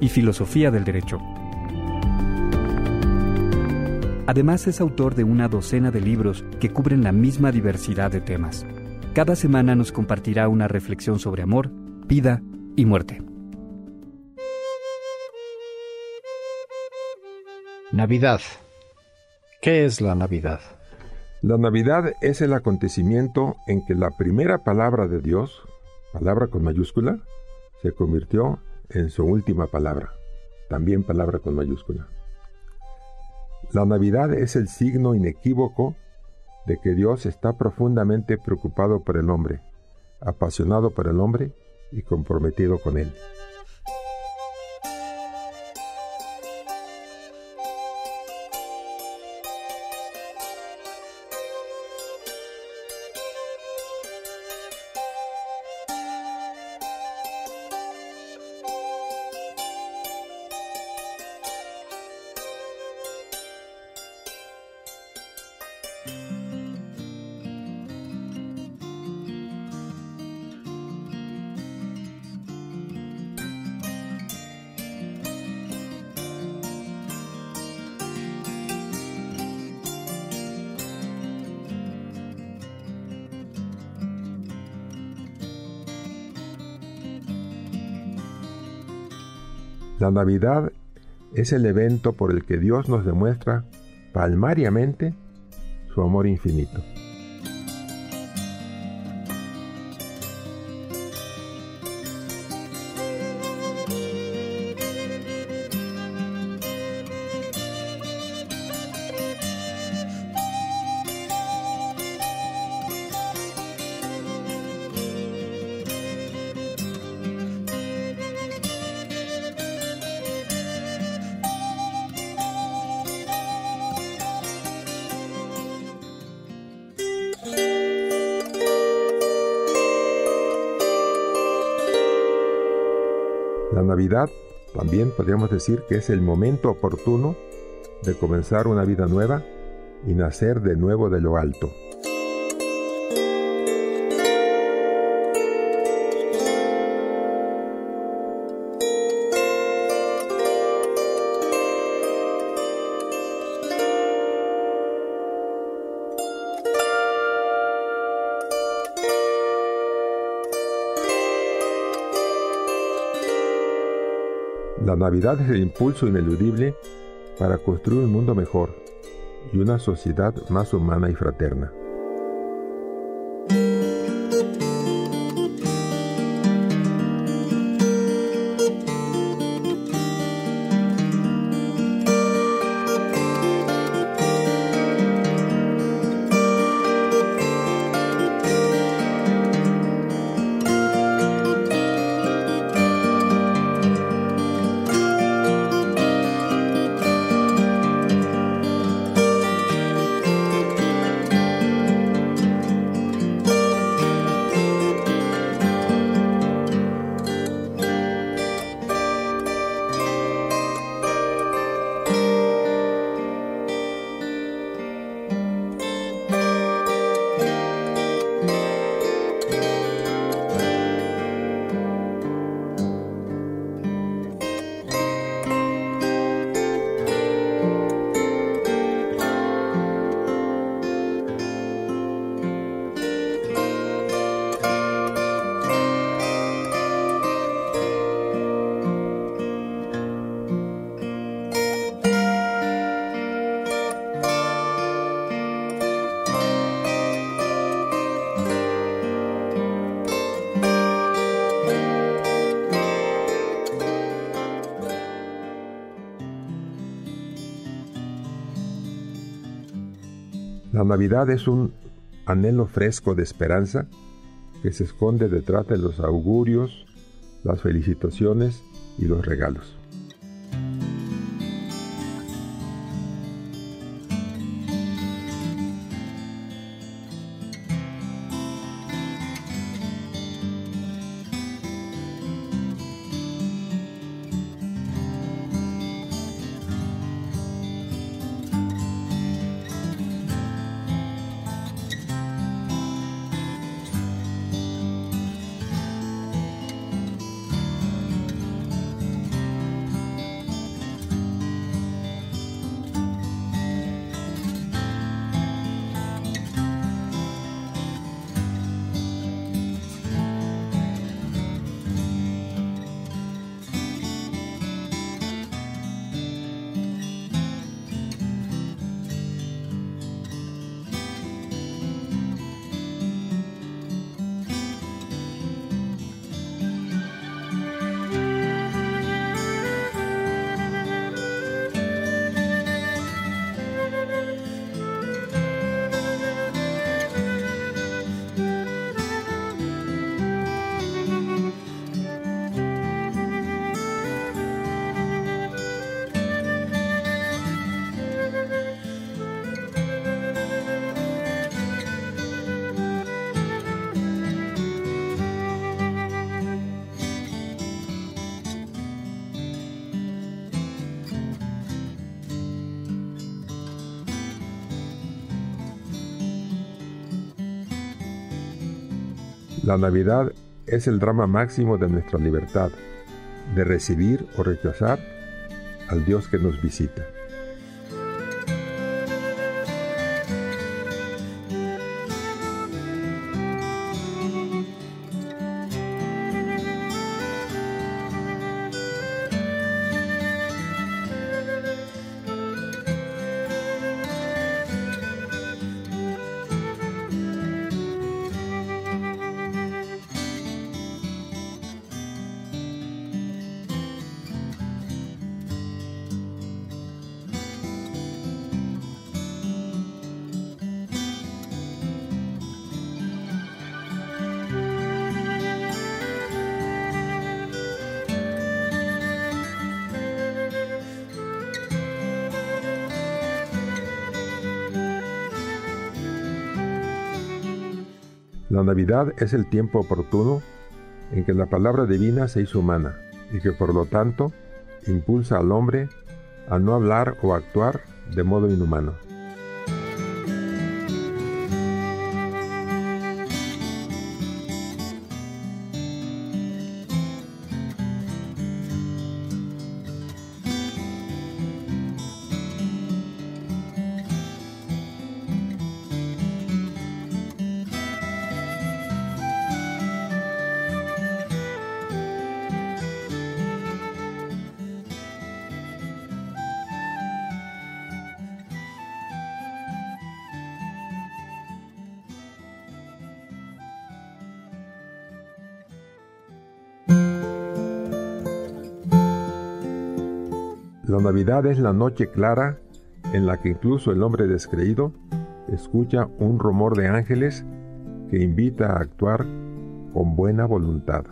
y filosofía del derecho. Además es autor de una docena de libros que cubren la misma diversidad de temas. Cada semana nos compartirá una reflexión sobre amor, vida y muerte. Navidad. ¿Qué es la Navidad? La Navidad es el acontecimiento en que la primera palabra de Dios, palabra con mayúscula, se convirtió en su última palabra, también palabra con mayúscula. La Navidad es el signo inequívoco de que Dios está profundamente preocupado por el hombre, apasionado por el hombre y comprometido con él. La Navidad es el evento por el que Dios nos demuestra palmariamente su amor infinito. Navidad también podríamos decir que es el momento oportuno de comenzar una vida nueva y nacer de nuevo de lo alto. Navidad es el impulso ineludible para construir un mundo mejor y una sociedad más humana y fraterna. Navidad es un anhelo fresco de esperanza que se esconde detrás de los augurios, las felicitaciones y los regalos. La Navidad es el drama máximo de nuestra libertad, de recibir o rechazar al Dios que nos visita. La Navidad es el tiempo oportuno en que la palabra divina se hizo humana y que por lo tanto impulsa al hombre a no hablar o actuar de modo inhumano. La Navidad es la noche clara en la que incluso el hombre descreído escucha un rumor de ángeles que invita a actuar con buena voluntad.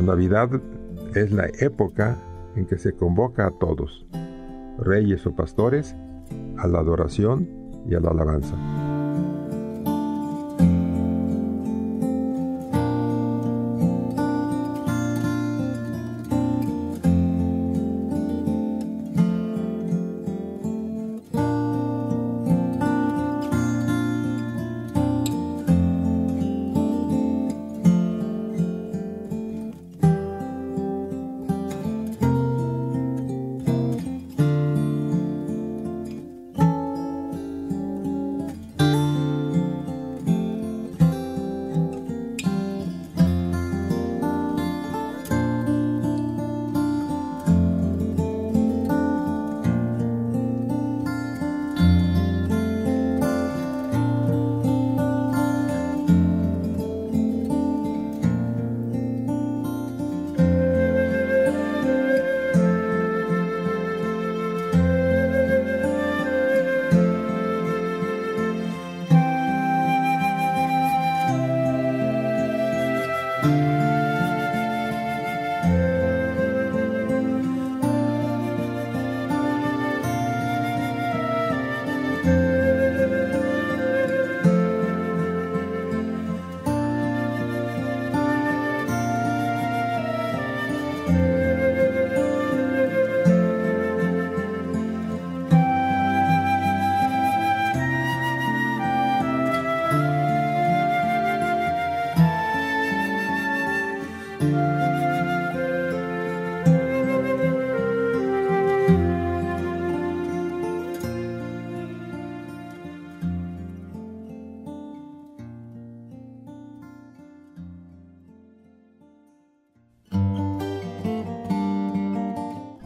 La Navidad es la época en que se convoca a todos, reyes o pastores, a la adoración y a la alabanza.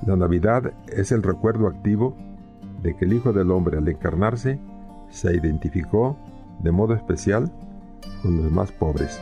La Navidad es el recuerdo activo de que el Hijo del Hombre al encarnarse se identificó de modo especial con los más pobres.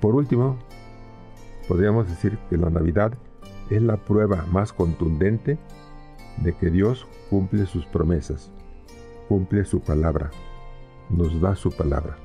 Por último, podríamos decir que la Navidad es la prueba más contundente de que Dios cumple sus promesas, cumple su palabra, nos da su palabra.